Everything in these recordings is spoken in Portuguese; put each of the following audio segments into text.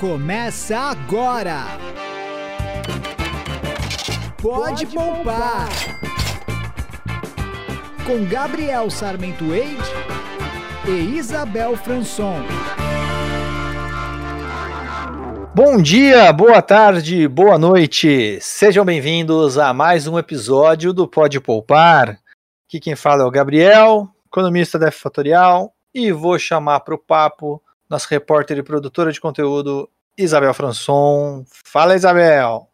Começa agora! Pode, Pode poupar. poupar! Com Gabriel Sarmento Eide e Isabel Franson. Bom dia, boa tarde, boa noite. Sejam bem-vindos a mais um episódio do Pode Poupar. Aqui quem fala é o Gabriel, economista da F Fatorial, e vou chamar para o papo nossa repórter e produtora de conteúdo, Isabel Franson. Fala, Isabel!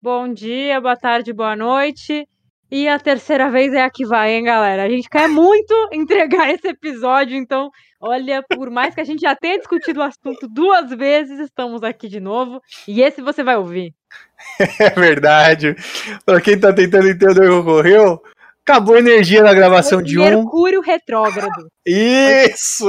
Bom dia, boa tarde, boa noite. E a terceira vez é a que vai, hein, galera? A gente quer muito entregar esse episódio, então, olha, por mais que a gente já tenha discutido o assunto duas vezes, estamos aqui de novo. E esse você vai ouvir. É verdade. Para quem tá tentando entender o que ocorreu, acabou a energia na gravação de um. Mercúrio retrógrado. Isso!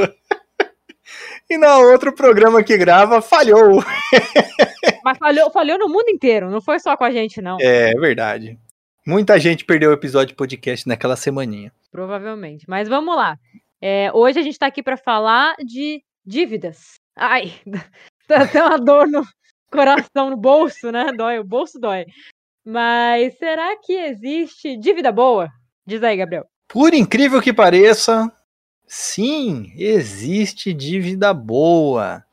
E na outro programa que grava, falhou. Mas falhou, falhou no mundo inteiro, não foi só com a gente, não. É, é verdade. Muita gente perdeu o episódio de podcast naquela semaninha. Provavelmente. Mas vamos lá. É, hoje a gente tá aqui para falar de dívidas. Ai, tá até uma dor no coração, no bolso, né? Dói, o bolso dói. Mas será que existe dívida boa? Diz aí, Gabriel. Por incrível que pareça, Sim, existe dívida boa.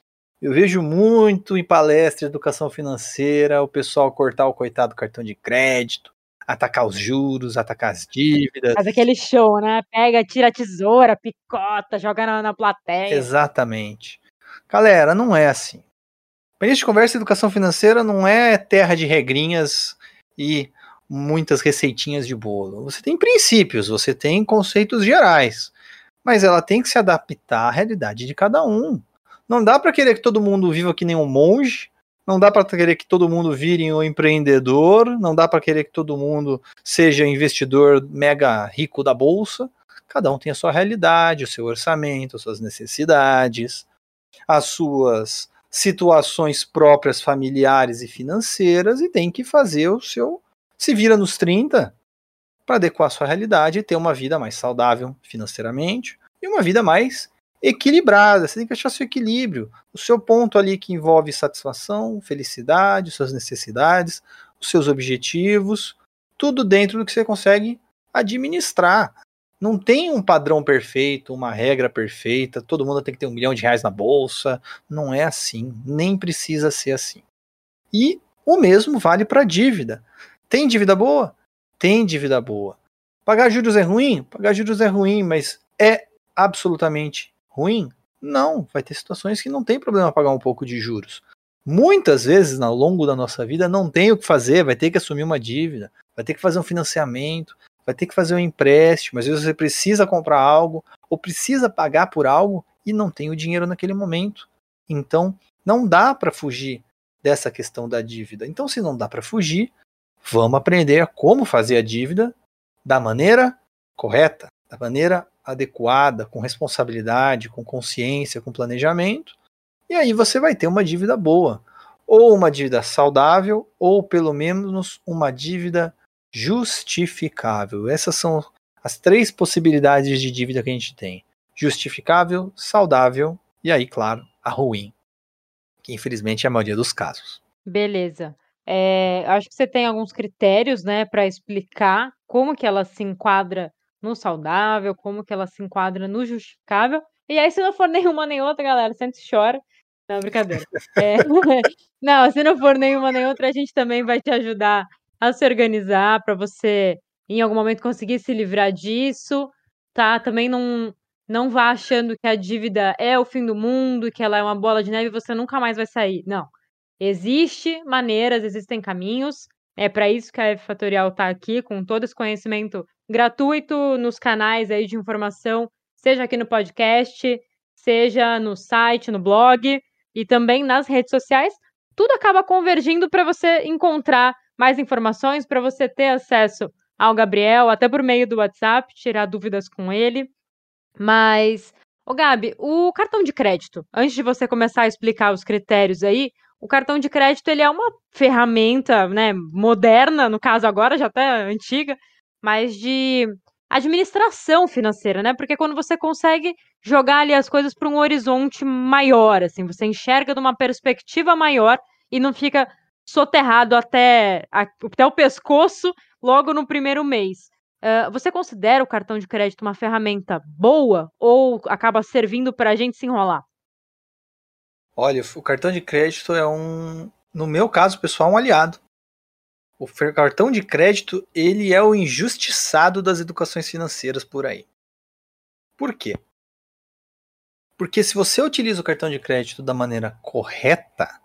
Eu vejo muito em palestra de educação financeira o pessoal cortar o coitado cartão de crédito, atacar os juros, atacar as dívidas. Faz aquele show, né? Pega, tira a tesoura, picota, joga na, na plateia. Exatamente. Galera, não é assim. Para de conversa, educação financeira não é terra de regrinhas e muitas receitinhas de bolo. Você tem princípios, você tem conceitos gerais mas ela tem que se adaptar à realidade de cada um. Não dá para querer que todo mundo viva que nem um monge, não dá para querer que todo mundo vire um empreendedor, não dá para querer que todo mundo seja investidor mega rico da bolsa. Cada um tem a sua realidade, o seu orçamento, as suas necessidades, as suas situações próprias familiares e financeiras e tem que fazer o seu se vira nos 30 para adequar a sua realidade e ter uma vida mais saudável financeiramente e uma vida mais equilibrada. Você tem que achar seu equilíbrio, o seu ponto ali que envolve satisfação, felicidade, suas necessidades, os seus objetivos, tudo dentro do que você consegue administrar. Não tem um padrão perfeito, uma regra perfeita, todo mundo tem que ter um milhão de reais na bolsa. Não é assim, nem precisa ser assim. E o mesmo vale para dívida. Tem dívida boa? tem dívida boa. Pagar juros é ruim? Pagar juros é ruim, mas é absolutamente ruim? Não, vai ter situações que não tem problema pagar um pouco de juros. Muitas vezes, ao longo da nossa vida, não tem o que fazer, vai ter que assumir uma dívida, vai ter que fazer um financiamento, vai ter que fazer um empréstimo, às vezes você precisa comprar algo ou precisa pagar por algo e não tem o dinheiro naquele momento. Então, não dá para fugir dessa questão da dívida. Então, se não dá para fugir, Vamos aprender como fazer a dívida da maneira correta, da maneira adequada, com responsabilidade, com consciência, com planejamento. E aí você vai ter uma dívida boa, ou uma dívida saudável, ou pelo menos uma dívida justificável. Essas são as três possibilidades de dívida que a gente tem: justificável, saudável e aí, claro, a ruim, que infelizmente é a maioria dos casos. Beleza. É, acho que você tem alguns critérios, né, para explicar como que ela se enquadra no saudável, como que ela se enquadra no justificável. E aí, se não for nenhuma nem outra, galera, sempre chora. Não, brincadeira. É, não, se não for nenhuma nem outra, a gente também vai te ajudar a se organizar para você, em algum momento, conseguir se livrar disso, tá? Também não, não vá achando que a dívida é o fim do mundo, que ela é uma bola de neve e você nunca mais vai sair. Não. Existe maneiras, existem caminhos. É para isso que a F Fatorial está aqui, com todo esse conhecimento gratuito nos canais aí de informação, seja aqui no podcast, seja no site, no blog e também nas redes sociais. Tudo acaba convergindo para você encontrar mais informações, para você ter acesso ao Gabriel, até por meio do WhatsApp, tirar dúvidas com ele. Mas, ô Gabi, o cartão de crédito, antes de você começar a explicar os critérios aí, o cartão de crédito ele é uma ferramenta, né, moderna, no caso agora já até antiga, mas de administração financeira, né? Porque quando você consegue jogar ali as coisas para um horizonte maior, assim, você enxerga de uma perspectiva maior e não fica soterrado até, até o pescoço logo no primeiro mês. Uh, você considera o cartão de crédito uma ferramenta boa ou acaba servindo para a gente se enrolar? Olha, o cartão de crédito é um, no meu caso pessoal, um aliado. O cartão de crédito ele é o injustiçado das educações financeiras por aí. Por quê? Porque se você utiliza o cartão de crédito da maneira correta,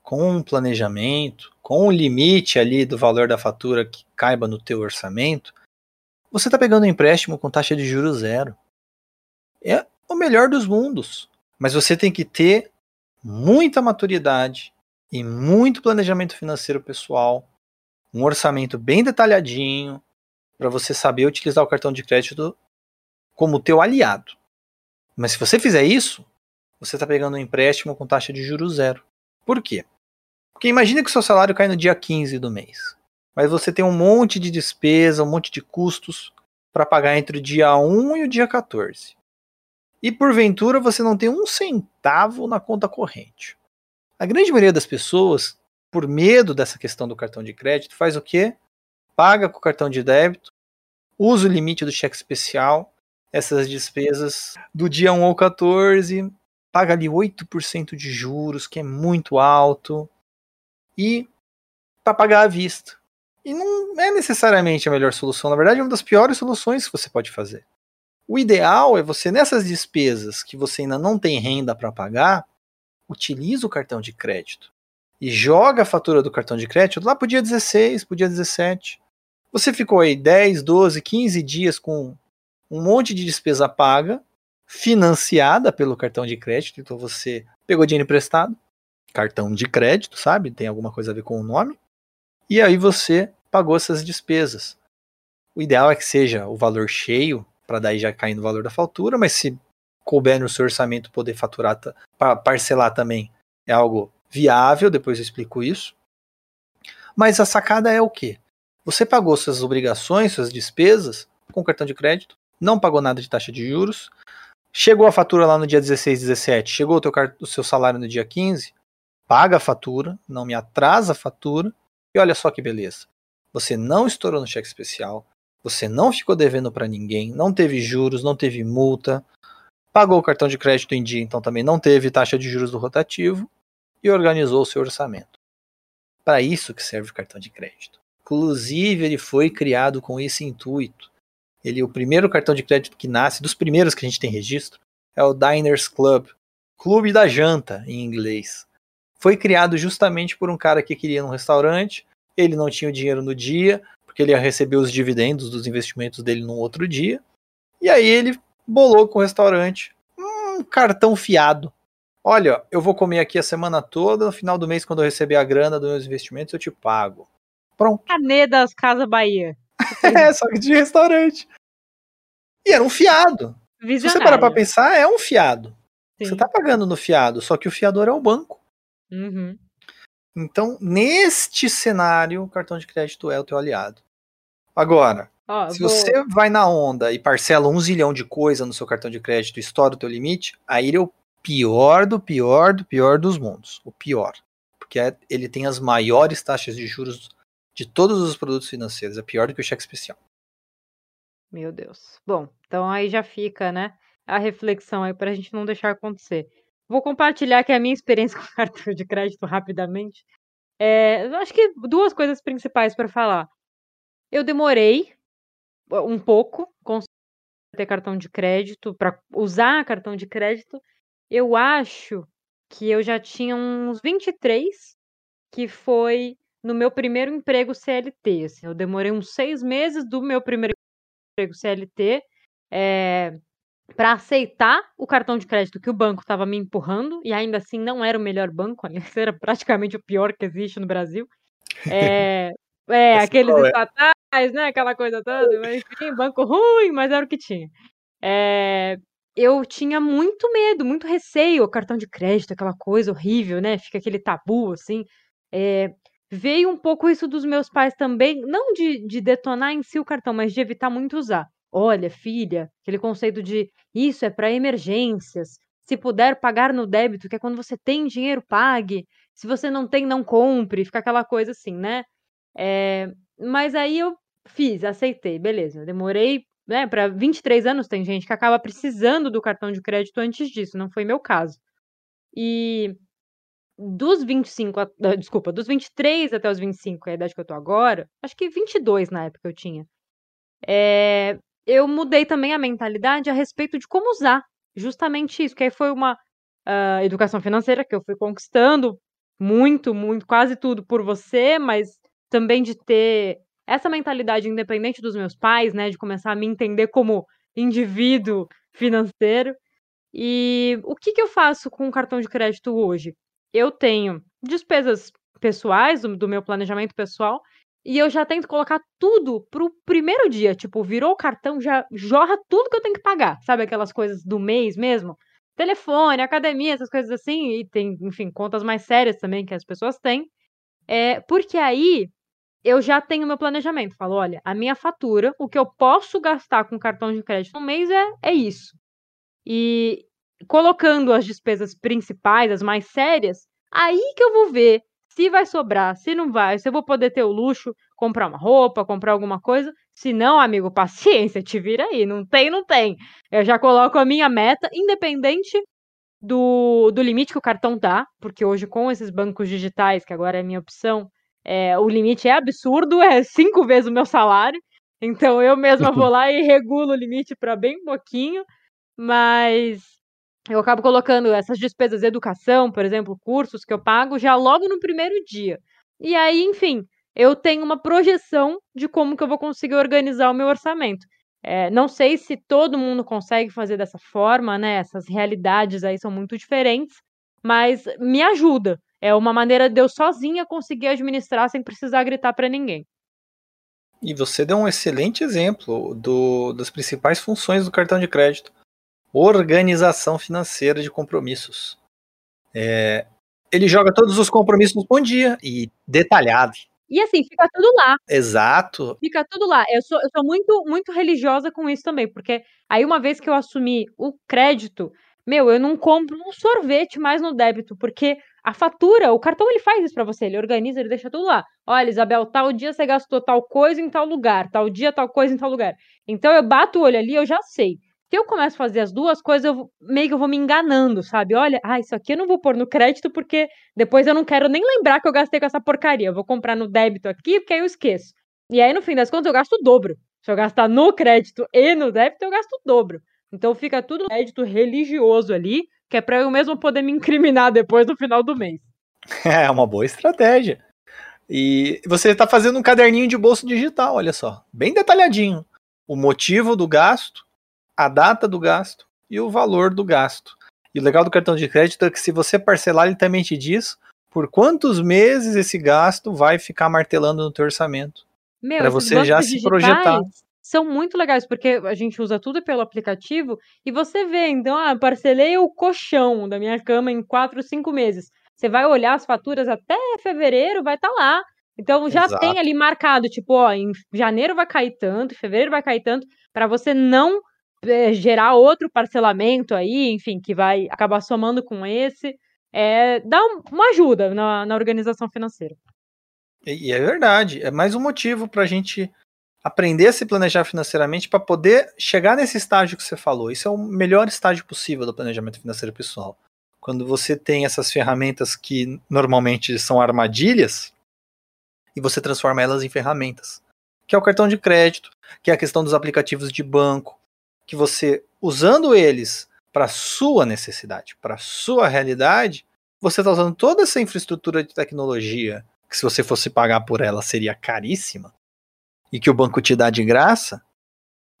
com um planejamento, com um limite ali do valor da fatura que caiba no teu orçamento, você está pegando um empréstimo com taxa de juros zero. É o melhor dos mundos. Mas você tem que ter muita maturidade e muito planejamento financeiro pessoal, um orçamento bem detalhadinho, para você saber utilizar o cartão de crédito como teu aliado. Mas se você fizer isso, você está pegando um empréstimo com taxa de juros zero. Por quê? Porque imagine que o seu salário cai no dia 15 do mês. Mas você tem um monte de despesa, um monte de custos para pagar entre o dia 1 e o dia 14. E porventura você não tem um centavo na conta corrente. A grande maioria das pessoas, por medo dessa questão do cartão de crédito, faz o quê? Paga com o cartão de débito, usa o limite do cheque especial, essas despesas do dia 1 ao 14, paga ali 8% de juros, que é muito alto e para pagar à vista. E não é necessariamente a melhor solução, na verdade é uma das piores soluções que você pode fazer. O ideal é você nessas despesas que você ainda não tem renda para pagar, utiliza o cartão de crédito e joga a fatura do cartão de crédito lá para o dia 16, para o dia 17. Você ficou aí 10, 12, 15 dias com um monte de despesa paga, financiada pelo cartão de crédito, então você pegou dinheiro emprestado, cartão de crédito, sabe? Tem alguma coisa a ver com o nome. E aí você pagou essas despesas. O ideal é que seja o valor cheio, para daí já cair no valor da fatura, mas se couber no seu orçamento poder faturar, parcelar também é algo viável, depois eu explico isso. Mas a sacada é o quê? Você pagou suas obrigações, suas despesas com cartão de crédito, não pagou nada de taxa de juros, chegou a fatura lá no dia 16, 17, chegou o, teu, o seu salário no dia 15, paga a fatura, não me atrasa a fatura, e olha só que beleza. Você não estourou no cheque especial, você não ficou devendo para ninguém, não teve juros, não teve multa, pagou o cartão de crédito em dia, então também não teve taxa de juros do rotativo e organizou o seu orçamento. Para isso que serve o cartão de crédito. Inclusive, ele foi criado com esse intuito. Ele, o primeiro cartão de crédito que nasce, dos primeiros que a gente tem registro, é o Diners Club, Clube da Janta em inglês foi criado justamente por um cara que queria um restaurante, ele não tinha o dinheiro no dia, porque ele ia receber os dividendos dos investimentos dele no outro dia, e aí ele bolou com o restaurante um cartão fiado. Olha, eu vou comer aqui a semana toda, no final do mês, quando eu receber a grana dos meus investimentos, eu te pago. Pronto. Canê das Casas Bahia. é, só que de restaurante. E era um fiado. Visionário. Se você parar pra pensar, é um fiado. Sim. Você tá pagando no fiado, só que o fiador é o banco. Uhum. Então, neste cenário, o cartão de crédito é o teu aliado. Agora, oh, se vou... você vai na onda e parcela um zilhão de coisa no seu cartão de crédito e estoura o teu limite, aí ele é o pior do pior do pior dos mundos. O pior. Porque é, ele tem as maiores taxas de juros de todos os produtos financeiros. É pior do que o cheque especial. Meu Deus. Bom, então aí já fica, né? A reflexão aí para a gente não deixar acontecer. Vou compartilhar aqui a minha experiência com cartão de crédito rapidamente. É, acho que duas coisas principais para falar. Eu demorei um pouco ter cartão de crédito, para usar cartão de crédito. Eu acho que eu já tinha uns 23, que foi no meu primeiro emprego CLT. Assim, eu demorei uns seis meses do meu primeiro emprego CLT. É, para aceitar o cartão de crédito que o banco estava me empurrando, e ainda assim não era o melhor banco, era praticamente o pior que existe no Brasil. É, é aqueles estatais, né? Aquela coisa toda, mas enfim, banco ruim, mas era o que tinha. É, eu tinha muito medo, muito receio, cartão de crédito, aquela coisa horrível, né? Fica aquele tabu, assim. É, veio um pouco isso dos meus pais também, não de, de detonar em si o cartão, mas de evitar muito usar. olha, filha, aquele conceito de isso é para emergências. Se puder pagar no débito, que é quando você tem dinheiro, pague. Se você não tem, não compre. Fica aquela coisa assim, né? É, mas aí eu fiz, aceitei, beleza. Demorei, né, para 23 anos. Tem gente que acaba precisando do cartão de crédito antes disso, não foi meu caso. E dos 25, a, ah, desculpa, dos 23 até os 25, que é a idade que eu tô agora, acho que 22 na época eu tinha. É, eu mudei também a mentalidade a respeito de como usar justamente isso, que aí foi uma uh, educação financeira que eu fui conquistando muito, muito, quase tudo por você, mas também de ter essa mentalidade independente dos meus pais, né, de começar a me entender como indivíduo financeiro. E o que, que eu faço com o cartão de crédito hoje? Eu tenho despesas pessoais do, do meu planejamento pessoal e eu já tento colocar tudo pro primeiro dia. Tipo, virou o cartão, já jorra tudo que eu tenho que pagar. Sabe aquelas coisas do mês mesmo? Telefone, academia, essas coisas assim. E tem, enfim, contas mais sérias também que as pessoas têm. É, porque aí eu já tenho meu planejamento. Falo, olha, a minha fatura, o que eu posso gastar com cartão de crédito no mês é, é isso. E colocando as despesas principais, as mais sérias, aí que eu vou ver se vai sobrar, se não vai, se eu vou poder ter o luxo, comprar uma roupa, comprar alguma coisa. Se não, amigo, paciência, te vira aí. Não tem, não tem. Eu já coloco a minha meta, independente do, do limite que o cartão dá, porque hoje com esses bancos digitais, que agora é a minha opção, é, o limite é absurdo, é cinco vezes o meu salário. Então eu mesma vou lá e regulo o limite para bem pouquinho, mas eu acabo colocando essas despesas de educação, por exemplo, cursos que eu pago já logo no primeiro dia. E aí, enfim, eu tenho uma projeção de como que eu vou conseguir organizar o meu orçamento. É, não sei se todo mundo consegue fazer dessa forma, né? Essas realidades aí são muito diferentes, mas me ajuda. É uma maneira de eu sozinha conseguir administrar sem precisar gritar para ninguém. E você deu um excelente exemplo do, das principais funções do cartão de crédito organização financeira de compromissos. É, ele joga todos os compromissos no bom dia e detalhado. E assim, fica tudo lá. Exato. Fica tudo lá. Eu sou, eu sou muito, muito religiosa com isso também, porque aí uma vez que eu assumi o crédito, meu, eu não compro um sorvete mais no débito, porque a fatura, o cartão ele faz isso para você, ele organiza, ele deixa tudo lá. Olha, Isabel, tal dia você gastou tal coisa em tal lugar, tal dia tal coisa em tal lugar. Então eu bato o olho ali, eu já sei. Se eu começo a fazer as duas coisas, eu meio que eu vou me enganando, sabe? Olha, ah, isso aqui eu não vou pôr no crédito porque depois eu não quero nem lembrar que eu gastei com essa porcaria. Eu vou comprar no débito aqui porque aí eu esqueço. E aí, no fim das contas, eu gasto o dobro. Se eu gastar no crédito e no débito, eu gasto o dobro. Então fica tudo crédito religioso ali, que é para eu mesmo poder me incriminar depois no final do mês. É uma boa estratégia. E você está fazendo um caderninho de bolso digital, olha só, bem detalhadinho. O motivo do gasto, a data do gasto e o valor do gasto. E o legal do cartão de crédito é que se você parcelar, ele também te diz por quantos meses esse gasto vai ficar martelando no teu orçamento. Para você já se projetar. São muito legais, porque a gente usa tudo pelo aplicativo e você vê, então, ah, parcelei o colchão da minha cama em quatro, cinco meses. Você vai olhar as faturas até fevereiro, vai estar tá lá. Então já Exato. tem ali marcado, tipo, ó, em janeiro vai cair tanto, em fevereiro vai cair tanto, para você não é, gerar outro parcelamento aí, enfim, que vai acabar somando com esse, é, dá uma ajuda na, na organização financeira. E, e é verdade, é mais um motivo para a gente aprender a se planejar financeiramente para poder chegar nesse estágio que você falou. Isso é o melhor estágio possível do planejamento financeiro pessoal. Quando você tem essas ferramentas que normalmente são armadilhas e você transforma elas em ferramentas, que é o cartão de crédito, que é a questão dos aplicativos de banco, que você, usando eles para sua necessidade, para sua realidade, você está usando toda essa infraestrutura de tecnologia, que se você fosse pagar por ela seria caríssima, e que o banco te dá de graça,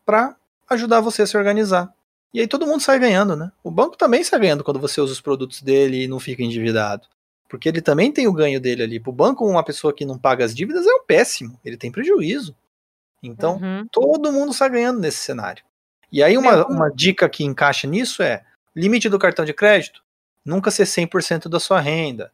para ajudar você a se organizar. E aí todo mundo sai ganhando, né? O banco também sai ganhando quando você usa os produtos dele e não fica endividado. Porque ele também tem o ganho dele ali. Para o banco, uma pessoa que não paga as dívidas é um péssimo. Ele tem prejuízo. Então, uhum. todo mundo sai ganhando nesse cenário. E aí uma, uma dica que encaixa nisso é limite do cartão de crédito, nunca ser 100% da sua renda.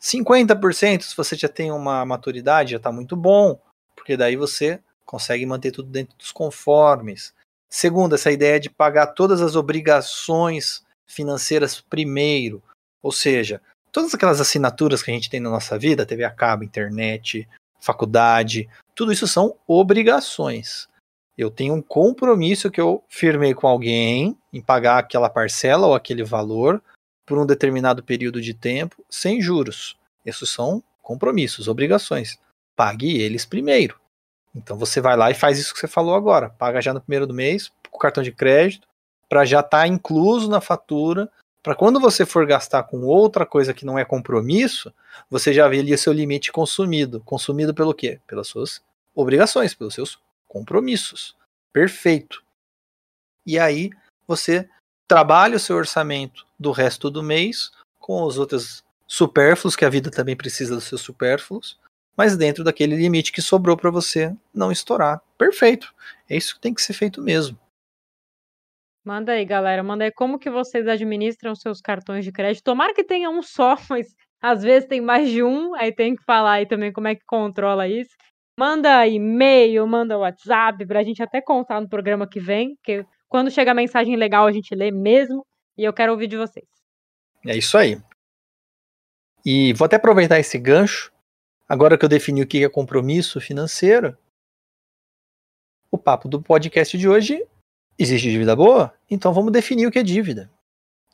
50% se você já tem uma maturidade, já está muito bom, porque daí você consegue manter tudo dentro dos conformes. Segundo, essa ideia de pagar todas as obrigações financeiras primeiro, ou seja, todas aquelas assinaturas que a gente tem na nossa vida, TV a cabo, internet, faculdade, tudo isso são obrigações. Eu tenho um compromisso que eu firmei com alguém em pagar aquela parcela ou aquele valor por um determinado período de tempo sem juros. Esses são compromissos, obrigações. Pague eles primeiro. Então você vai lá e faz isso que você falou agora. Paga já no primeiro do mês, com cartão de crédito, para já estar tá incluso na fatura, para quando você for gastar com outra coisa que não é compromisso, você já vê ali o seu limite consumido. Consumido pelo quê? Pelas suas obrigações, pelos seus compromissos. Perfeito. E aí você trabalha o seu orçamento do resto do mês com os outros supérfluos, que a vida também precisa dos seus supérfluos, mas dentro daquele limite que sobrou para você não estourar. Perfeito. É isso que tem que ser feito mesmo. Manda aí, galera. Manda aí como que vocês administram seus cartões de crédito. Tomara que tenha um só, mas às vezes tem mais de um, aí tem que falar aí também como é que controla isso. Manda e-mail, manda WhatsApp pra gente até contar no programa que vem, que quando chega mensagem legal a gente lê mesmo, e eu quero ouvir de vocês. É isso aí. E vou até aproveitar esse gancho, agora que eu defini o que é compromisso financeiro. O papo do podcast de hoje existe dívida boa? Então vamos definir o que é dívida.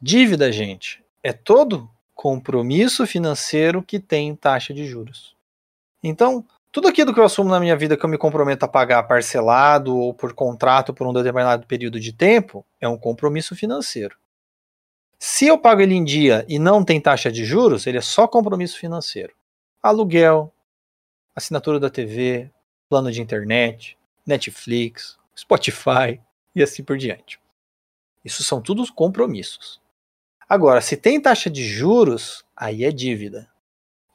Dívida, gente, é todo compromisso financeiro que tem taxa de juros. Então, tudo aquilo que eu assumo na minha vida que eu me comprometo a pagar parcelado ou por contrato por um determinado período de tempo é um compromisso financeiro. Se eu pago ele em dia e não tem taxa de juros, ele é só compromisso financeiro. Aluguel, assinatura da TV, plano de internet, Netflix, Spotify e assim por diante. Isso são todos compromissos. Agora, se tem taxa de juros, aí é dívida.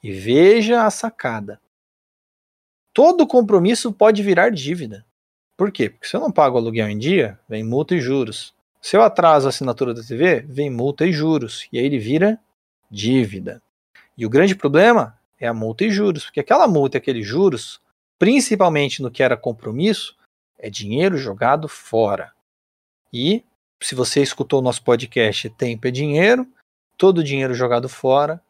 E veja a sacada todo compromisso pode virar dívida. Por quê? Porque se eu não pago o aluguel em dia, vem multa e juros. Se eu atraso a assinatura da TV, vem multa e juros. E aí ele vira dívida. E o grande problema é a multa e juros, porque aquela multa e aqueles juros, principalmente no que era compromisso, é dinheiro jogado fora. E se você escutou o nosso podcast Tempo é Dinheiro, todo dinheiro jogado fora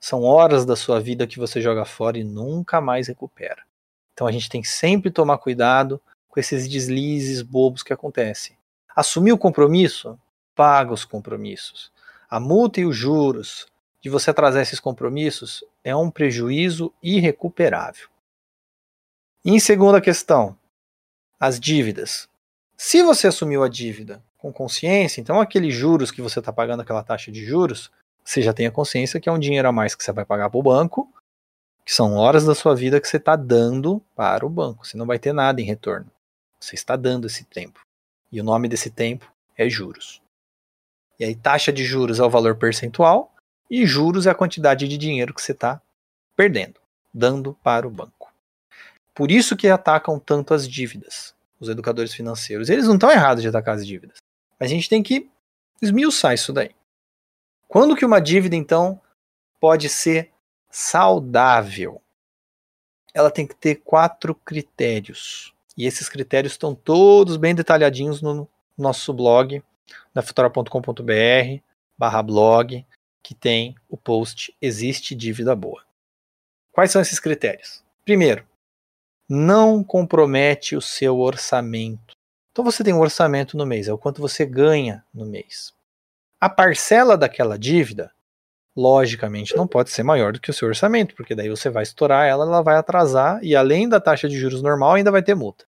são horas da sua vida que você joga fora e nunca mais recupera. Então a gente tem que sempre tomar cuidado com esses deslizes bobos que acontecem. Assumir o compromisso? Paga os compromissos. A multa e os juros de você atrasar esses compromissos é um prejuízo irrecuperável. Em segunda questão, as dívidas. Se você assumiu a dívida com consciência, então aqueles juros que você está pagando, aquela taxa de juros, você já tenha consciência que é um dinheiro a mais que você vai pagar para o banco que são horas da sua vida que você está dando para o banco. Você não vai ter nada em retorno. Você está dando esse tempo. E o nome desse tempo é juros. E aí, taxa de juros é o valor percentual e juros é a quantidade de dinheiro que você está perdendo, dando para o banco. Por isso que atacam tanto as dívidas, os educadores financeiros. Eles não estão errados de atacar as dívidas. A gente tem que esmiuçar isso daí. Quando que uma dívida, então, pode ser saudável, ela tem que ter quatro critérios. E esses critérios estão todos bem detalhadinhos no nosso blog, na futura.com.br barra blog, que tem o post Existe Dívida Boa. Quais são esses critérios? Primeiro, não compromete o seu orçamento. Então você tem um orçamento no mês, é o quanto você ganha no mês. A parcela daquela dívida logicamente não pode ser maior do que o seu orçamento, porque daí você vai estourar ela, ela vai atrasar e além da taxa de juros normal ainda vai ter multa.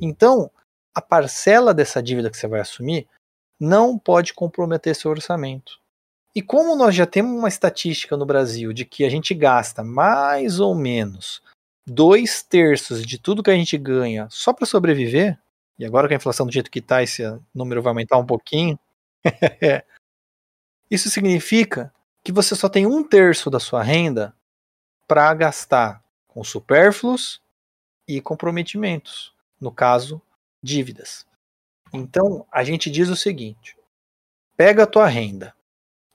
Então, a parcela dessa dívida que você vai assumir não pode comprometer seu orçamento. E como nós já temos uma estatística no Brasil de que a gente gasta mais ou menos dois terços de tudo que a gente ganha só para sobreviver, e agora com a inflação do jeito que está, esse número vai aumentar um pouquinho. Isso significa que você só tem um terço da sua renda para gastar com supérfluos e comprometimentos, no caso, dívidas. Então, a gente diz o seguinte: pega a tua renda,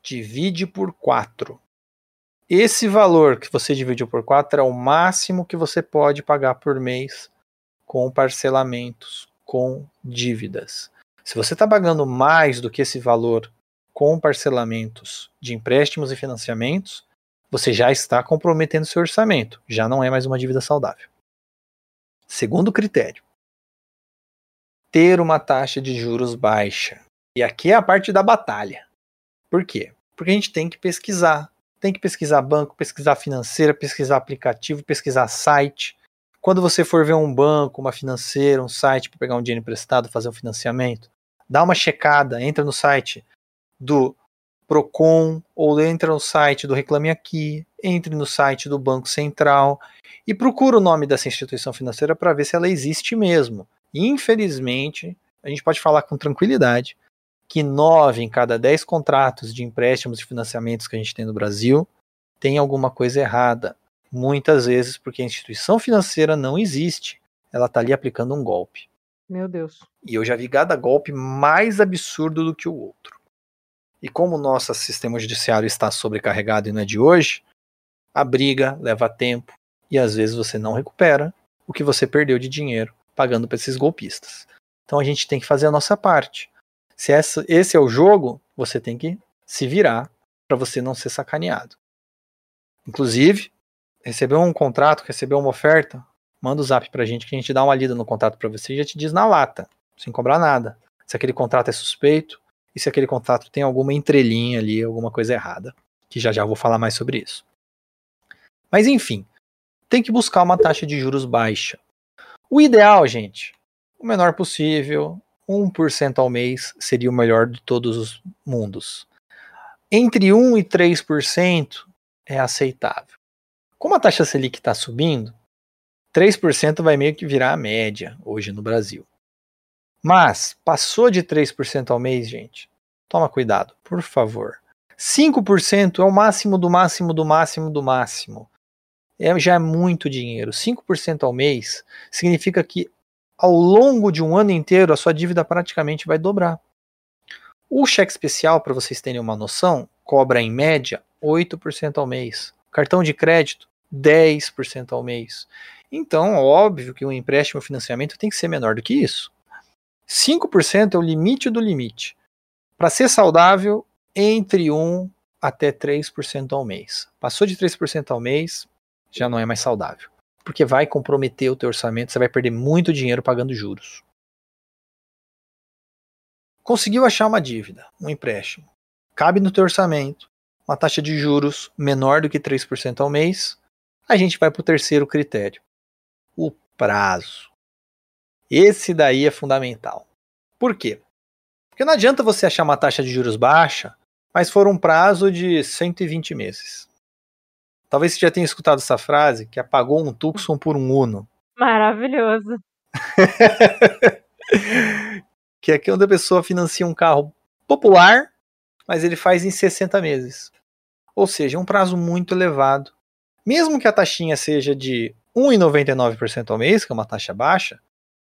divide por 4. Esse valor que você dividiu por 4 é o máximo que você pode pagar por mês com parcelamentos, com dívidas. Se você está pagando mais do que esse valor com parcelamentos de empréstimos e financiamentos, você já está comprometendo seu orçamento, já não é mais uma dívida saudável. Segundo critério, ter uma taxa de juros baixa. E aqui é a parte da batalha. Por quê? Porque a gente tem que pesquisar. Tem que pesquisar banco, pesquisar financeira, pesquisar aplicativo, pesquisar site. Quando você for ver um banco, uma financeira, um site para pegar um dinheiro emprestado, fazer um financiamento, dá uma checada, entra no site do Procon ou entra no site do Reclame Aqui, entre no site do Banco Central e procura o nome dessa instituição financeira para ver se ela existe mesmo. Infelizmente, a gente pode falar com tranquilidade que nove em cada dez contratos de empréstimos e financiamentos que a gente tem no Brasil tem alguma coisa errada. Muitas vezes porque a instituição financeira não existe. Ela está ali aplicando um golpe. Meu Deus. E eu já vi cada golpe mais absurdo do que o outro. E como o nosso sistema judiciário está sobrecarregado e não é de hoje, a briga leva tempo e às vezes você não recupera o que você perdeu de dinheiro pagando para esses golpistas. Então a gente tem que fazer a nossa parte. Se essa, esse é o jogo, você tem que se virar para você não ser sacaneado. Inclusive, recebeu um contrato, recebeu uma oferta, manda o um zap pra gente que a gente dá uma lida no contrato para você e já te diz na lata, sem cobrar nada. Se aquele contrato é suspeito e se aquele contrato tem alguma entrelinha ali, alguma coisa errada, que já já vou falar mais sobre isso. Mas enfim, tem que buscar uma taxa de juros baixa. O ideal, gente, o menor possível, 1% ao mês seria o melhor de todos os mundos. Entre 1 e 3% é aceitável. Como a taxa Selic está subindo, 3% vai meio que virar a média hoje no Brasil. Mas passou de 3% ao mês, gente. Toma cuidado, por favor. 5% é o máximo do máximo do máximo do máximo é, já é muito dinheiro. 5% ao mês significa que ao longo de um ano inteiro a sua dívida praticamente vai dobrar. O cheque especial, para vocês terem uma noção, cobra em média 8% ao mês. Cartão de crédito, 10% ao mês. Então, óbvio que um empréstimo financiamento tem que ser menor do que isso. 5% é o limite do limite. Para ser saudável, entre 1 até 3% ao mês. Passou de 3% ao mês, já não é mais saudável. Porque vai comprometer o teu orçamento, você vai perder muito dinheiro pagando juros. Conseguiu achar uma dívida, um empréstimo. Cabe no teu orçamento, uma taxa de juros menor do que 3% ao mês. A gente vai para o terceiro critério, o prazo. Esse daí é fundamental. Por quê? Porque não adianta você achar uma taxa de juros baixa, mas for um prazo de 120 meses. Talvez você já tenha escutado essa frase, que apagou um Tucson por um Uno. Maravilhoso. que é quando a pessoa financia um carro popular, mas ele faz em 60 meses. Ou seja, um prazo muito elevado. Mesmo que a taxinha seja de 1,99% ao mês, que é uma taxa baixa,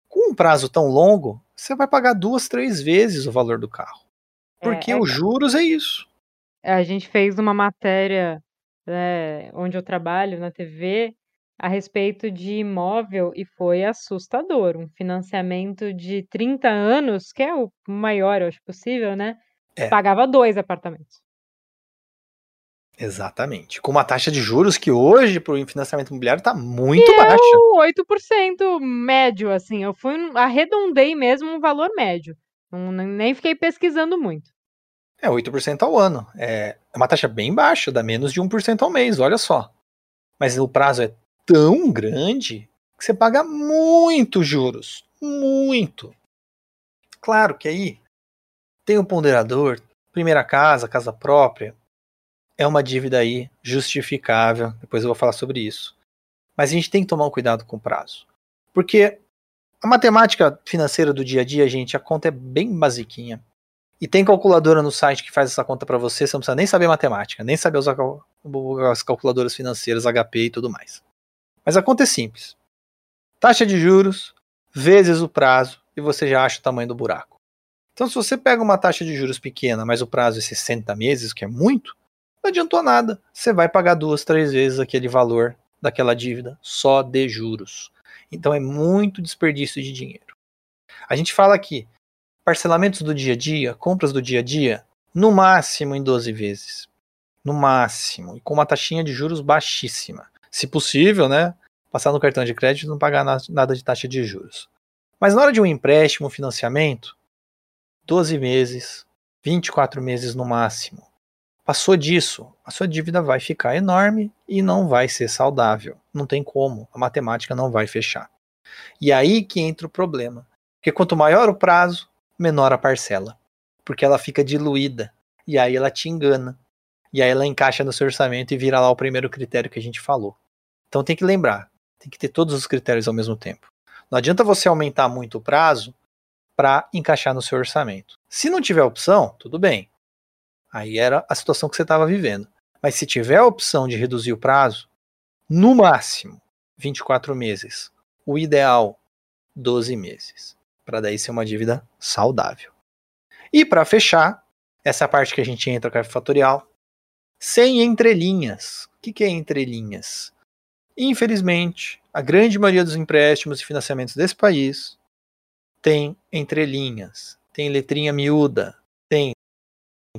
com um prazo tão longo, você vai pagar duas, três vezes o valor do carro. Porque é, é... os juros é isso. A gente fez uma matéria né, onde eu trabalho, na TV, a respeito de imóvel e foi assustador. Um financiamento de 30 anos, que é o maior, eu acho possível, né? É. Pagava dois apartamentos. Exatamente. Com uma taxa de juros que hoje, para o financiamento imobiliário, está muito e baixa. Eu, 8% médio, assim. Eu fui arredondei mesmo um valor médio. Não, nem fiquei pesquisando muito. É 8% ao ano. É uma taxa bem baixa, dá menos de 1% ao mês, olha só. Mas o prazo é tão grande que você paga muito juros. Muito. Claro que aí tem um ponderador, primeira casa, casa própria. É uma dívida aí justificável. Depois eu vou falar sobre isso. Mas a gente tem que tomar um cuidado com o prazo. Porque a matemática financeira do dia a dia, gente, a conta é bem basiquinha. E tem calculadora no site que faz essa conta para você, você não precisa nem saber matemática, nem saber usar as calculadoras financeiras, HP e tudo mais. Mas a conta é simples. Taxa de juros vezes o prazo e você já acha o tamanho do buraco. Então, se você pega uma taxa de juros pequena, mas o prazo é 60 meses, que é muito, não adiantou nada. Você vai pagar duas, três vezes aquele valor daquela dívida só de juros. Então é muito desperdício de dinheiro. A gente fala aqui, parcelamentos do dia a dia, compras do dia a dia, no máximo em 12 vezes. No máximo. E com uma taxinha de juros baixíssima. Se possível, né? Passar no cartão de crédito e não pagar nada de taxa de juros. Mas na hora de um empréstimo, financiamento, 12 meses, 24 meses no máximo. Passou disso, a sua dívida vai ficar enorme e não vai ser saudável. Não tem como, a matemática não vai fechar. E aí que entra o problema. Porque quanto maior o prazo, menor a parcela. Porque ela fica diluída. E aí ela te engana. E aí ela encaixa no seu orçamento e vira lá o primeiro critério que a gente falou. Então tem que lembrar, tem que ter todos os critérios ao mesmo tempo. Não adianta você aumentar muito o prazo para encaixar no seu orçamento. Se não tiver opção, tudo bem. Aí era a situação que você estava vivendo. Mas se tiver a opção de reduzir o prazo, no máximo 24 meses. O ideal, 12 meses. Para daí ser uma dívida saudável. E para fechar, essa parte que a gente entra com a fatorial, sem entrelinhas. O que, que é entrelinhas? Infelizmente, a grande maioria dos empréstimos e financiamentos desse país tem entrelinhas, tem letrinha miúda, tem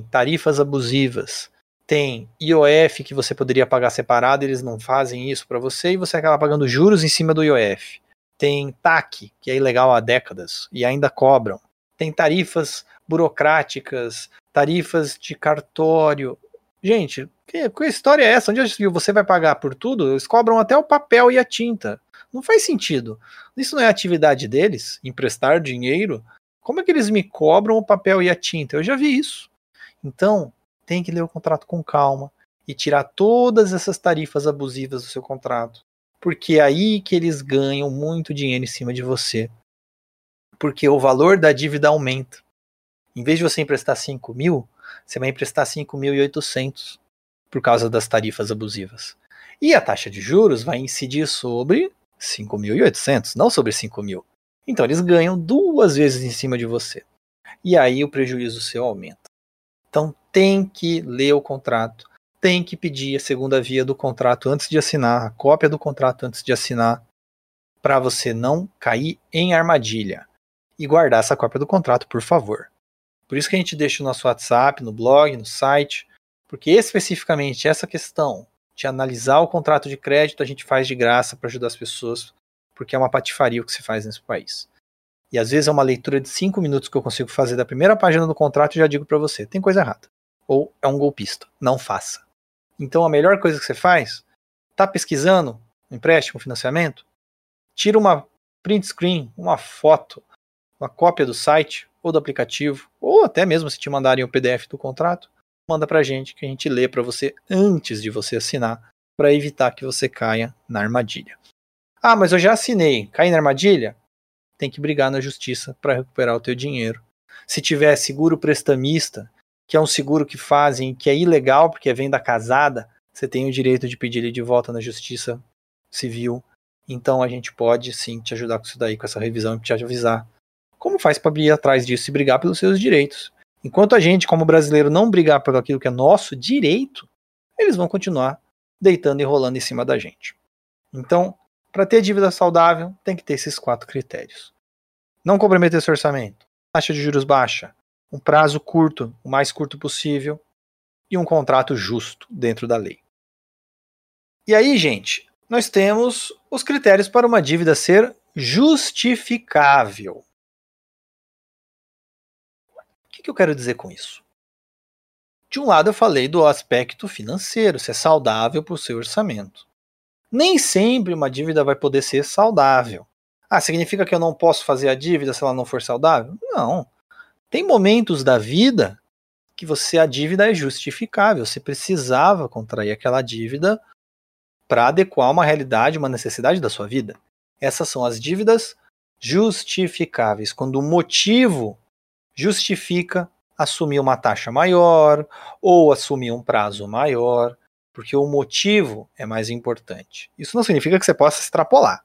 tarifas abusivas, tem IOF que você poderia pagar separado, eles não fazem isso para você e você acaba pagando juros em cima do IOF. Tem TAC, que é ilegal há décadas e ainda cobram. Tem tarifas burocráticas, tarifas de cartório. Gente, que, que história é essa? Onde já viu? Você vai pagar por tudo? Eles cobram até o papel e a tinta. Não faz sentido. Isso não é atividade deles, emprestar dinheiro. Como é que eles me cobram o papel e a tinta? Eu já vi isso. Então, tem que ler o contrato com calma e tirar todas essas tarifas abusivas do seu contrato. Porque é aí que eles ganham muito dinheiro em cima de você. Porque o valor da dívida aumenta. Em vez de você emprestar 5 mil, você vai emprestar 5.800 por causa das tarifas abusivas. E a taxa de juros vai incidir sobre 5.800, não sobre 5 mil. Então eles ganham duas vezes em cima de você. E aí o prejuízo seu aumenta. Então tem que ler o contrato, tem que pedir a segunda via do contrato antes de assinar, a cópia do contrato antes de assinar, para você não cair em armadilha. E guardar essa cópia do contrato, por favor. Por isso que a gente deixa o nosso WhatsApp, no blog, no site, porque especificamente essa questão de analisar o contrato de crédito a gente faz de graça para ajudar as pessoas, porque é uma patifaria o que se faz nesse país. E às vezes é uma leitura de cinco minutos que eu consigo fazer da primeira página do contrato e já digo para você, tem coisa errada. Ou é um golpista, não faça. Então a melhor coisa que você faz, tá pesquisando empréstimo, financiamento, tira uma print screen, uma foto, uma cópia do site ou do aplicativo, ou até mesmo se te mandarem o PDF do contrato, manda pra gente que a gente lê para você antes de você assinar, para evitar que você caia na armadilha. Ah, mas eu já assinei, caí na armadilha? Tem que brigar na justiça para recuperar o teu dinheiro. Se tiver seguro prestamista, que é um seguro que fazem, que é ilegal porque vem da casada, você tem o direito de pedir ele de volta na justiça civil. Então a gente pode sim te ajudar com isso daí, com essa revisão e te avisar como faz para ir atrás disso e brigar pelos seus direitos. Enquanto a gente, como brasileiro, não brigar por aquilo que é nosso direito, eles vão continuar deitando e rolando em cima da gente. Então, para ter dívida saudável, tem que ter esses quatro critérios. Não comprometer seu orçamento, taxa de juros baixa, um prazo curto, o mais curto possível, e um contrato justo dentro da lei. E aí, gente, nós temos os critérios para uma dívida ser justificável. que, que eu quero dizer com isso? De um lado, eu falei do aspecto financeiro, se é saudável para o seu orçamento. Nem sempre uma dívida vai poder ser saudável. Ah, significa que eu não posso fazer a dívida se ela não for saudável? Não. Tem momentos da vida que você a dívida é justificável. Você precisava contrair aquela dívida para adequar uma realidade, uma necessidade da sua vida. Essas são as dívidas justificáveis, quando o motivo justifica assumir uma taxa maior ou assumir um prazo maior, porque o motivo é mais importante. Isso não significa que você possa extrapolar,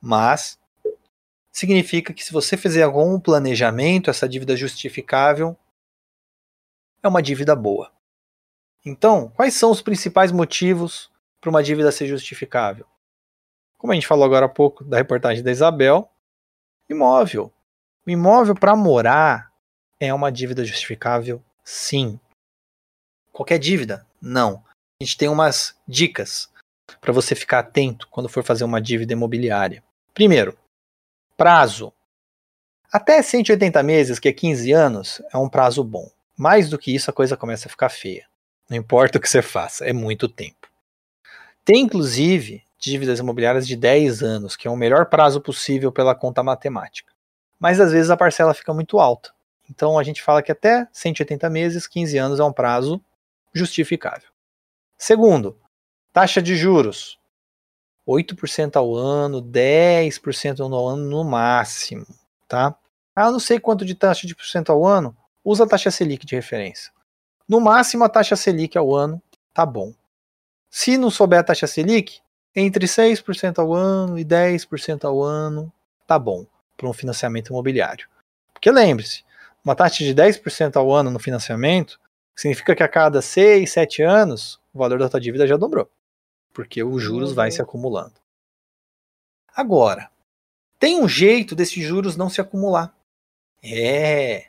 mas significa que se você fizer algum planejamento, essa dívida justificável é uma dívida boa. Então, quais são os principais motivos para uma dívida ser justificável? Como a gente falou agora há pouco da reportagem da Isabel, imóvel. O imóvel para morar é uma dívida justificável? Sim. Qualquer dívida? Não. A gente tem umas dicas para você ficar atento quando for fazer uma dívida imobiliária. Primeiro, prazo. Até 180 meses, que é 15 anos, é um prazo bom. Mais do que isso, a coisa começa a ficar feia. Não importa o que você faça, é muito tempo. Tem inclusive dívidas imobiliárias de 10 anos, que é o melhor prazo possível pela conta matemática. Mas às vezes a parcela fica muito alta. Então a gente fala que até 180 meses, 15 anos é um prazo justificável. Segundo, taxa de juros. 8% ao ano, 10% ao ano no máximo, tá? Ah, não sei quanto de taxa de porcento ao ano, usa a taxa Selic de referência. No máximo a taxa Selic ao ano, tá bom. Se não souber a taxa Selic, entre 6% ao ano e 10% ao ano, tá bom para um financiamento imobiliário. Porque lembre-se, uma taxa de 10% ao ano no financiamento significa que a cada 6, 7 anos o valor da tua dívida já dobrou, porque os juros uhum. vai se acumulando. Agora, tem um jeito desses juros não se acumular. É,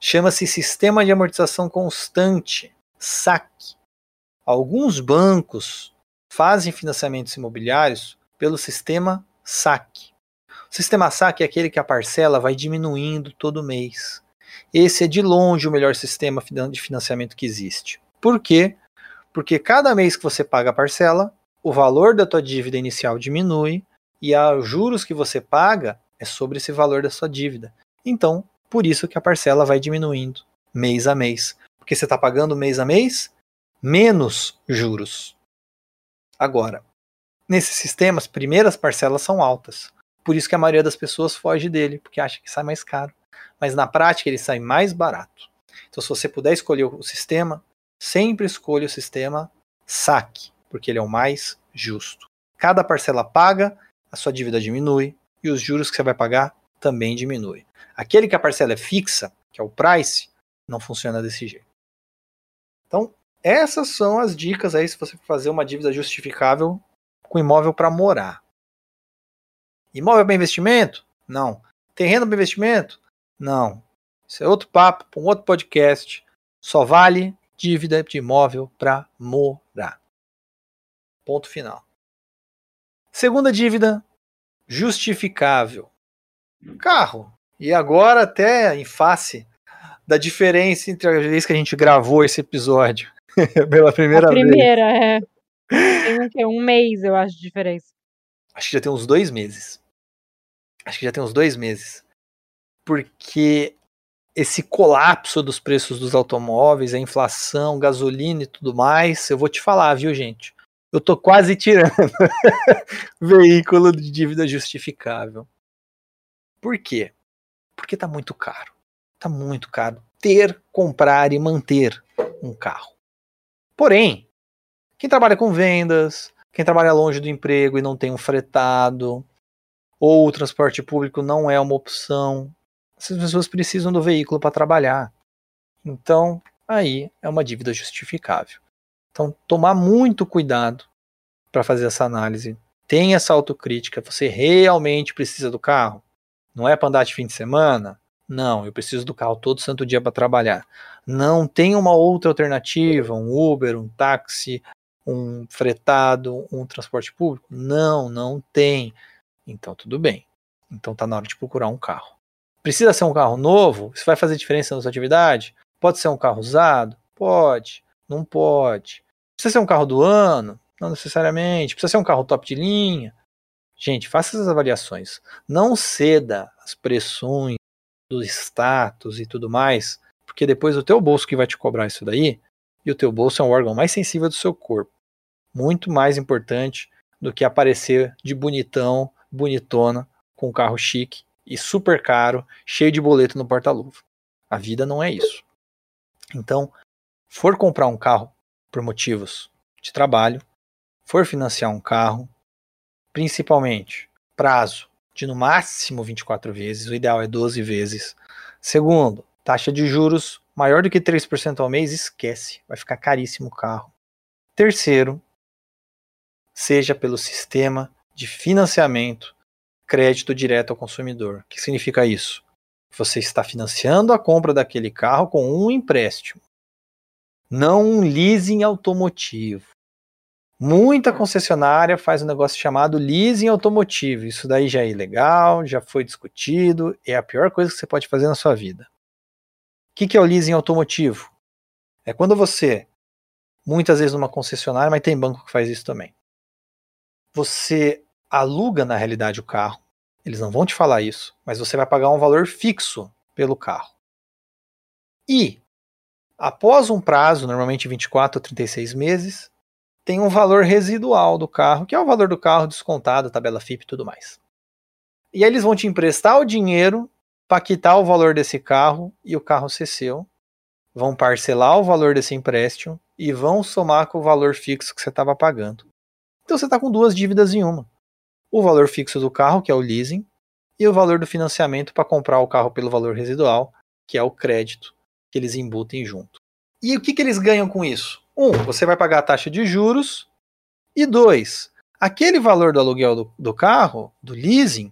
chama-se sistema de amortização constante, SAC. Alguns bancos fazem financiamentos imobiliários pelo sistema SAC. O sistema SAC é aquele que a parcela vai diminuindo todo mês. Esse é de longe o melhor sistema de financiamento que existe. Por quê? Porque cada mês que você paga a parcela, o valor da tua dívida inicial diminui e os juros que você paga é sobre esse valor da sua dívida. Então, por isso que a parcela vai diminuindo mês a mês. Porque você está pagando mês a mês menos juros. Agora, nesse sistema, as primeiras parcelas são altas. Por isso que a maioria das pessoas foge dele, porque acha que sai mais caro. Mas na prática ele sai mais barato. Então, se você puder escolher o sistema, sempre escolha o sistema saque, porque ele é o mais justo. Cada parcela paga, a sua dívida diminui e os juros que você vai pagar também diminui. Aquele que a parcela é fixa, que é o price, não funciona desse jeito. Então, essas são as dicas aí se você for fazer uma dívida justificável com imóvel para morar. Imóvel para investimento? Não. Terreno para investimento? Não. Isso é outro papo, um outro podcast. Só vale dívida de imóvel para morar. Ponto final. Segunda dívida justificável. Carro. E agora até em face da diferença entre a vez que a gente gravou esse episódio pela primeira, a primeira vez. é. Tem um, um mês, eu acho, de diferença. Acho que já tem uns dois meses acho que já tem uns dois meses. Porque esse colapso dos preços dos automóveis, a inflação, gasolina e tudo mais, eu vou te falar, viu, gente? Eu tô quase tirando veículo de dívida justificável. Por quê? Porque tá muito caro. Tá muito caro ter, comprar e manter um carro. Porém, quem trabalha com vendas, quem trabalha longe do emprego e não tem um fretado, ou o transporte público não é uma opção. Essas pessoas precisam do veículo para trabalhar. Então, aí é uma dívida justificável. Então, tomar muito cuidado para fazer essa análise. Tenha essa autocrítica. Você realmente precisa do carro? Não é para andar de fim de semana? Não, eu preciso do carro todo santo dia para trabalhar. Não tem uma outra alternativa, um Uber, um táxi, um fretado, um transporte público? Não, não tem. Então tudo bem. Então tá na hora de procurar um carro. Precisa ser um carro novo? Isso vai fazer diferença na sua atividade? Pode ser um carro usado? Pode. Não pode. Precisa ser um carro do ano? Não necessariamente. Precisa ser um carro top de linha? Gente, faça essas avaliações. Não ceda às pressões do status e tudo mais, porque depois o teu bolso que vai te cobrar isso daí, e o teu bolso é um órgão mais sensível do seu corpo. Muito mais importante do que aparecer de bonitão bonitona, com um carro chique e super caro, cheio de boleto no porta-luva. A vida não é isso. Então, for comprar um carro por motivos de trabalho, for financiar um carro, principalmente prazo de no máximo 24 vezes, o ideal é 12 vezes. Segundo, taxa de juros maior do que 3% ao mês, esquece, vai ficar caríssimo o carro. Terceiro, seja pelo sistema de financiamento, crédito direto ao consumidor. O que significa isso? Você está financiando a compra daquele carro com um empréstimo, não um leasing automotivo. Muita concessionária faz um negócio chamado leasing automotivo. Isso daí já é ilegal, já foi discutido, é a pior coisa que você pode fazer na sua vida. O que, que é o leasing automotivo? É quando você, muitas vezes numa concessionária, mas tem banco que faz isso também. Você aluga na realidade o carro, eles não vão te falar isso, mas você vai pagar um valor fixo pelo carro. E, após um prazo, normalmente 24 ou 36 meses, tem um valor residual do carro, que é o valor do carro descontado, tabela FIP e tudo mais. E aí eles vão te emprestar o dinheiro para quitar o valor desse carro e o carro ser seu. Vão parcelar o valor desse empréstimo e vão somar com o valor fixo que você estava pagando. Então você está com duas dívidas em uma. O valor fixo do carro, que é o leasing, e o valor do financiamento para comprar o carro pelo valor residual, que é o crédito que eles embutem junto. E o que, que eles ganham com isso? Um, você vai pagar a taxa de juros. E dois, aquele valor do aluguel do, do carro, do leasing,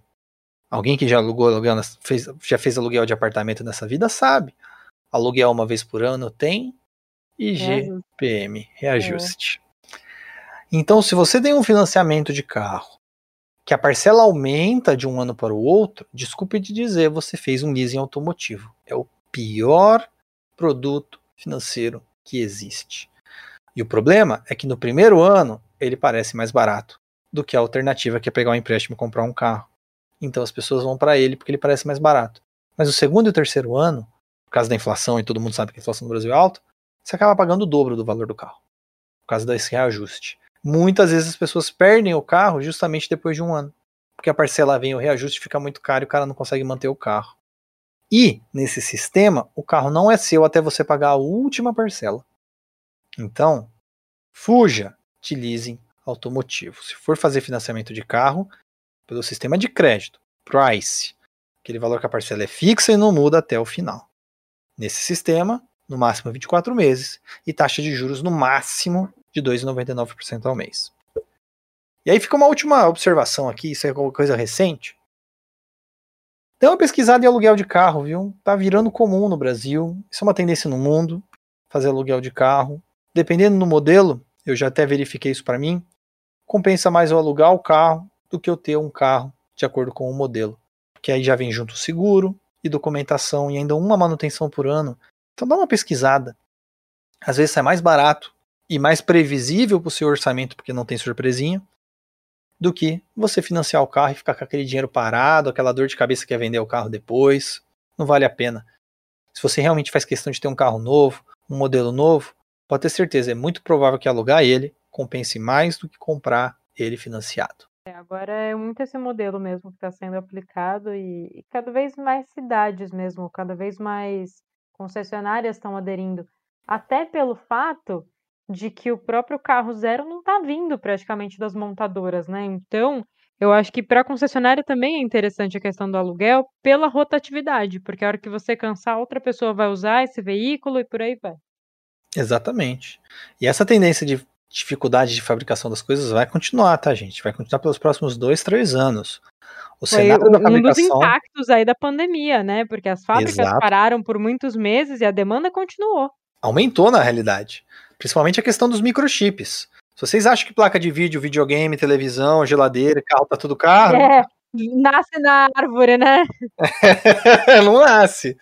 alguém que já alugou aluguel, fez, já fez aluguel de apartamento nessa vida sabe. Aluguel uma vez por ano tem IGPM, reajuste. É. Então, se você tem um financiamento de carro que a parcela aumenta de um ano para o outro, desculpe de dizer, você fez um leasing automotivo. É o pior produto financeiro que existe. E o problema é que no primeiro ano ele parece mais barato do que a alternativa que é pegar um empréstimo e comprar um carro. Então as pessoas vão para ele porque ele parece mais barato. Mas o segundo e o terceiro ano, por causa da inflação, e todo mundo sabe que a inflação no Brasil é alta, você acaba pagando o dobro do valor do carro. Por causa desse reajuste. Muitas vezes as pessoas perdem o carro justamente depois de um ano. Porque a parcela vem, o reajuste fica muito caro e o cara não consegue manter o carro. E, nesse sistema, o carro não é seu até você pagar a última parcela. Então, fuja de leasing automotivo. Se for fazer financiamento de carro, pelo sistema de crédito, Price, aquele valor que a parcela é fixa e não muda até o final. Nesse sistema, no máximo 24 meses, e taxa de juros no máximo de 2,99% ao mês. E aí fica uma última observação aqui, isso é coisa recente. Dê uma pesquisada em aluguel de carro, viu? Tá virando comum no Brasil. Isso é uma tendência no mundo, fazer aluguel de carro. Dependendo do modelo, eu já até verifiquei isso para mim, compensa mais eu alugar o carro do que eu ter um carro de acordo com o modelo. Porque aí já vem junto o seguro e documentação e ainda uma manutenção por ano. Então dá uma pesquisada. Às vezes é mais barato e mais previsível para o seu orçamento, porque não tem surpresinha, do que você financiar o carro e ficar com aquele dinheiro parado, aquela dor de cabeça que é vender o carro depois. Não vale a pena. Se você realmente faz questão de ter um carro novo, um modelo novo, pode ter certeza, é muito provável que alugar ele compense mais do que comprar ele financiado. É, agora é muito esse modelo mesmo que está sendo aplicado e, e, cada vez mais cidades mesmo, cada vez mais concessionárias estão aderindo, até pelo fato de que o próprio carro zero não está vindo praticamente das montadoras, né? Então, eu acho que para a concessionária também é interessante a questão do aluguel pela rotatividade, porque a hora que você cansar, outra pessoa vai usar esse veículo e por aí vai. Exatamente. E essa tendência de dificuldade de fabricação das coisas vai continuar, tá, gente? Vai continuar pelos próximos dois, três anos. O Foi cenário da fabricação... um dos impactos aí da pandemia, né? Porque as fábricas Exato. pararam por muitos meses e a demanda continuou. Aumentou na realidade. Principalmente a questão dos microchips. Se vocês acham que placa de vídeo, videogame, televisão, geladeira, carro tá tudo caro. É, nasce na árvore, né? não nasce.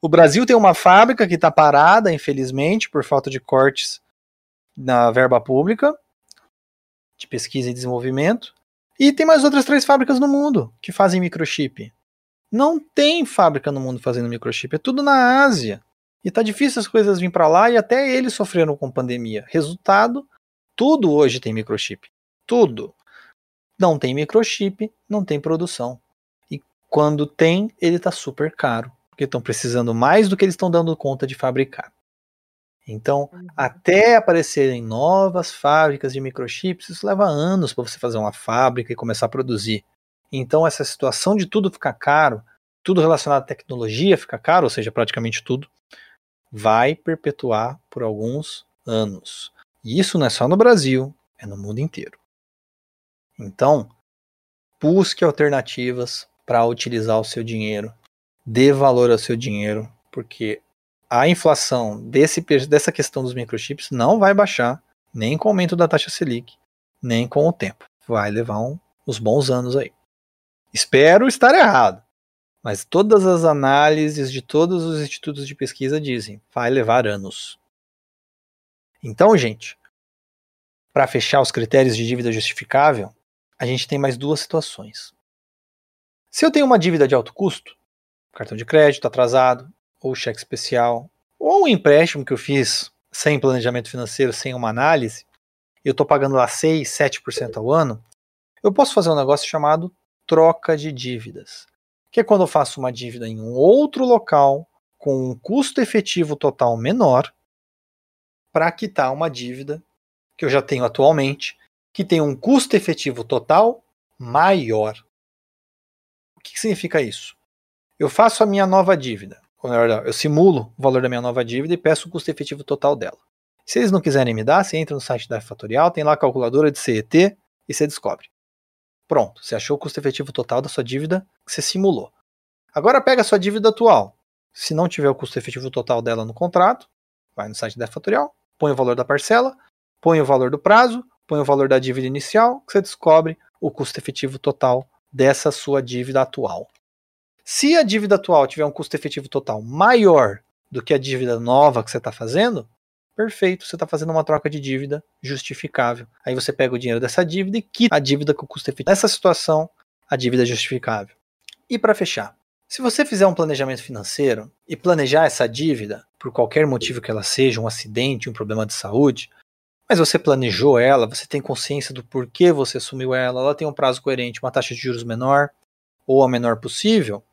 O Brasil tem uma fábrica que está parada, infelizmente, por falta de cortes na verba pública de pesquisa e desenvolvimento. E tem mais outras três fábricas no mundo que fazem microchip. Não tem fábrica no mundo fazendo microchip, é tudo na Ásia. E tá difícil as coisas vir para lá e até eles sofreram com pandemia. Resultado, tudo hoje tem microchip. Tudo. Não tem microchip, não tem produção. E quando tem, ele tá super caro porque estão precisando mais do que eles estão dando conta de fabricar. Então, uhum. até aparecerem novas fábricas de microchips, isso leva anos para você fazer uma fábrica e começar a produzir. Então, essa situação de tudo ficar caro, tudo relacionado à tecnologia ficar caro, ou seja, praticamente tudo, vai perpetuar por alguns anos. E isso não é só no Brasil, é no mundo inteiro. Então, busque alternativas para utilizar o seu dinheiro dê valor ao seu dinheiro, porque a inflação desse, dessa questão dos microchips não vai baixar, nem com o aumento da taxa Selic, nem com o tempo. Vai levar um, uns bons anos aí. Espero estar errado, mas todas as análises de todos os institutos de pesquisa dizem vai levar anos. Então, gente, para fechar os critérios de dívida justificável, a gente tem mais duas situações. Se eu tenho uma dívida de alto custo, cartão de crédito atrasado, ou cheque especial, ou um empréstimo que eu fiz sem planejamento financeiro, sem uma análise, eu estou pagando lá 6, 7% ao ano, eu posso fazer um negócio chamado troca de dívidas, que é quando eu faço uma dívida em um outro local com um custo efetivo total menor para quitar uma dívida que eu já tenho atualmente, que tem um custo efetivo total maior. O que, significa isso? Eu faço a minha nova dívida, ou melhor, eu simulo o valor da minha nova dívida e peço o custo efetivo total dela. Se eles não quiserem me dar, você entra no site da Fatorial, tem lá a calculadora de CET e você descobre. Pronto, você achou o custo efetivo total da sua dívida que você simulou. Agora pega a sua dívida atual. Se não tiver o custo efetivo total dela no contrato, vai no site da Fatorial, põe o valor da parcela, põe o valor do prazo, põe o valor da dívida inicial, que você descobre o custo efetivo total dessa sua dívida atual. Se a dívida atual tiver um custo efetivo total maior do que a dívida nova que você está fazendo, perfeito, você está fazendo uma troca de dívida justificável. Aí você pega o dinheiro dessa dívida e quita a dívida com custo efetivo. Nessa situação, a dívida é justificável. E para fechar, se você fizer um planejamento financeiro e planejar essa dívida, por qualquer motivo que ela seja, um acidente, um problema de saúde, mas você planejou ela, você tem consciência do porquê você assumiu ela, ela tem um prazo coerente, uma taxa de juros menor ou a menor possível,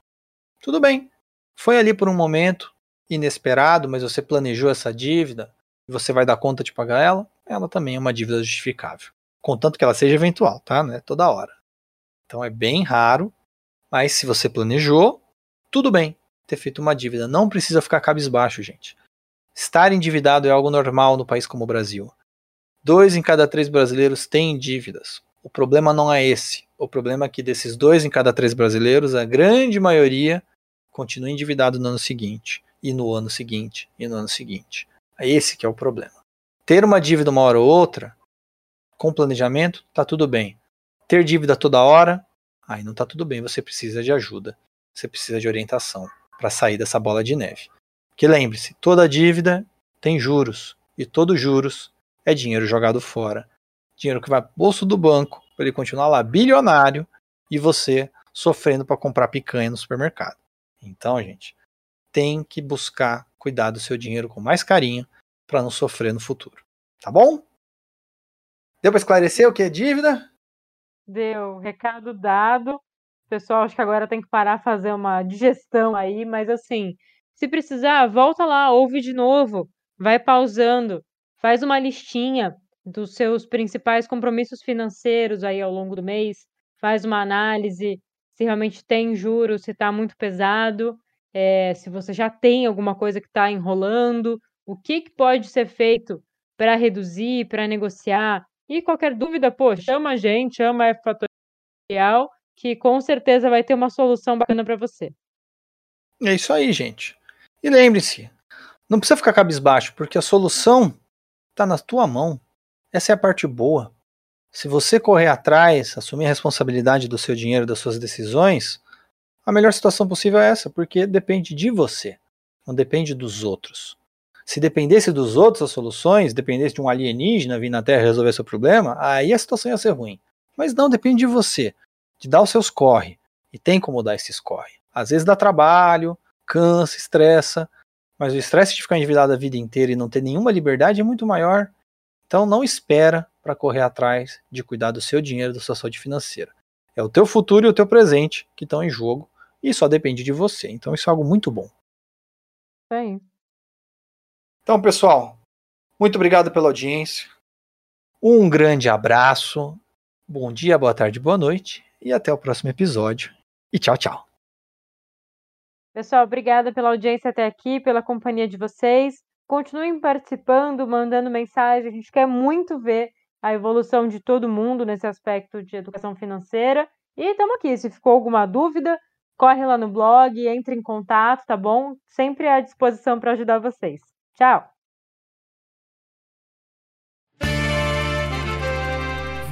tudo bem. Foi ali por um momento inesperado, mas você planejou essa dívida você vai dar conta de pagar ela, ela também é uma dívida justificável. Contanto que ela seja eventual, tá? Não é toda hora. Então é bem raro, mas se você planejou, tudo bem ter feito uma dívida. Não precisa ficar cabisbaixo, gente. Estar endividado é algo normal no país como o Brasil. Dois em cada três brasileiros têm dívidas. O problema não é esse. O problema é que desses dois em cada três brasileiros, a grande maioria continua endividado no ano seguinte, e no ano seguinte, e no ano seguinte. Esse que é o problema. Ter uma dívida uma hora ou outra, com planejamento, tá tudo bem. Ter dívida toda hora, aí não tá tudo bem, você precisa de ajuda. Você precisa de orientação para sair dessa bola de neve. Que lembre-se, toda dívida tem juros, e todos juros é dinheiro jogado fora. Dinheiro que vai pro bolso do banco para ele continuar lá bilionário e você sofrendo para comprar picanha no supermercado. Então, gente, tem que buscar cuidar do seu dinheiro com mais carinho para não sofrer no futuro. Tá bom? Deu para esclarecer o que é dívida? Deu, recado dado. Pessoal, acho que agora tem que parar fazer uma digestão aí, mas assim, se precisar, volta lá, ouve de novo, vai pausando. Faz uma listinha dos seus principais compromissos financeiros aí ao longo do mês, faz uma análise se realmente tem juros, se está muito pesado, é, se você já tem alguma coisa que está enrolando, o que, que pode ser feito para reduzir, para negociar. E qualquer dúvida, pô, chama a gente, chama a F Fatorial, que com certeza vai ter uma solução bacana para você. É isso aí, gente. E lembre-se, não precisa ficar cabisbaixo, porque a solução Está na tua mão. Essa é a parte boa. Se você correr atrás, assumir a responsabilidade do seu dinheiro, das suas decisões, a melhor situação possível é essa, porque depende de você, não depende dos outros. Se dependesse dos outros as soluções, dependesse de um alienígena vir na Terra resolver seu problema, aí a situação ia ser ruim. Mas não, depende de você, de dar os seus corre. E tem como dar esses corre. Às vezes dá trabalho, cansa, estressa, mas o estresse de ficar endividado a vida inteira e não ter nenhuma liberdade é muito maior. Então não espera para correr atrás de cuidar do seu dinheiro, da sua saúde financeira. É o teu futuro e o teu presente que estão em jogo e só depende de você. Então isso é algo muito bom. Sim. Então, pessoal, muito obrigado pela audiência. Um grande abraço. Bom dia, boa tarde, boa noite e até o próximo episódio. E tchau, tchau. Pessoal, obrigada pela audiência até aqui, pela companhia de vocês. Continuem participando, mandando mensagem. A gente quer muito ver a evolução de todo mundo nesse aspecto de educação financeira. E estamos aqui. Se ficou alguma dúvida, corre lá no blog, entre em contato, tá bom? Sempre à disposição para ajudar vocês. Tchau!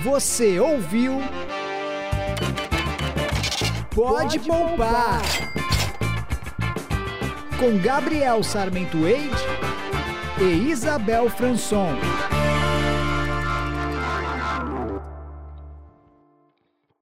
Você ouviu? Pode, Pode poupar. poupar! Com Gabriel Sarmento Eide e Isabel Franson.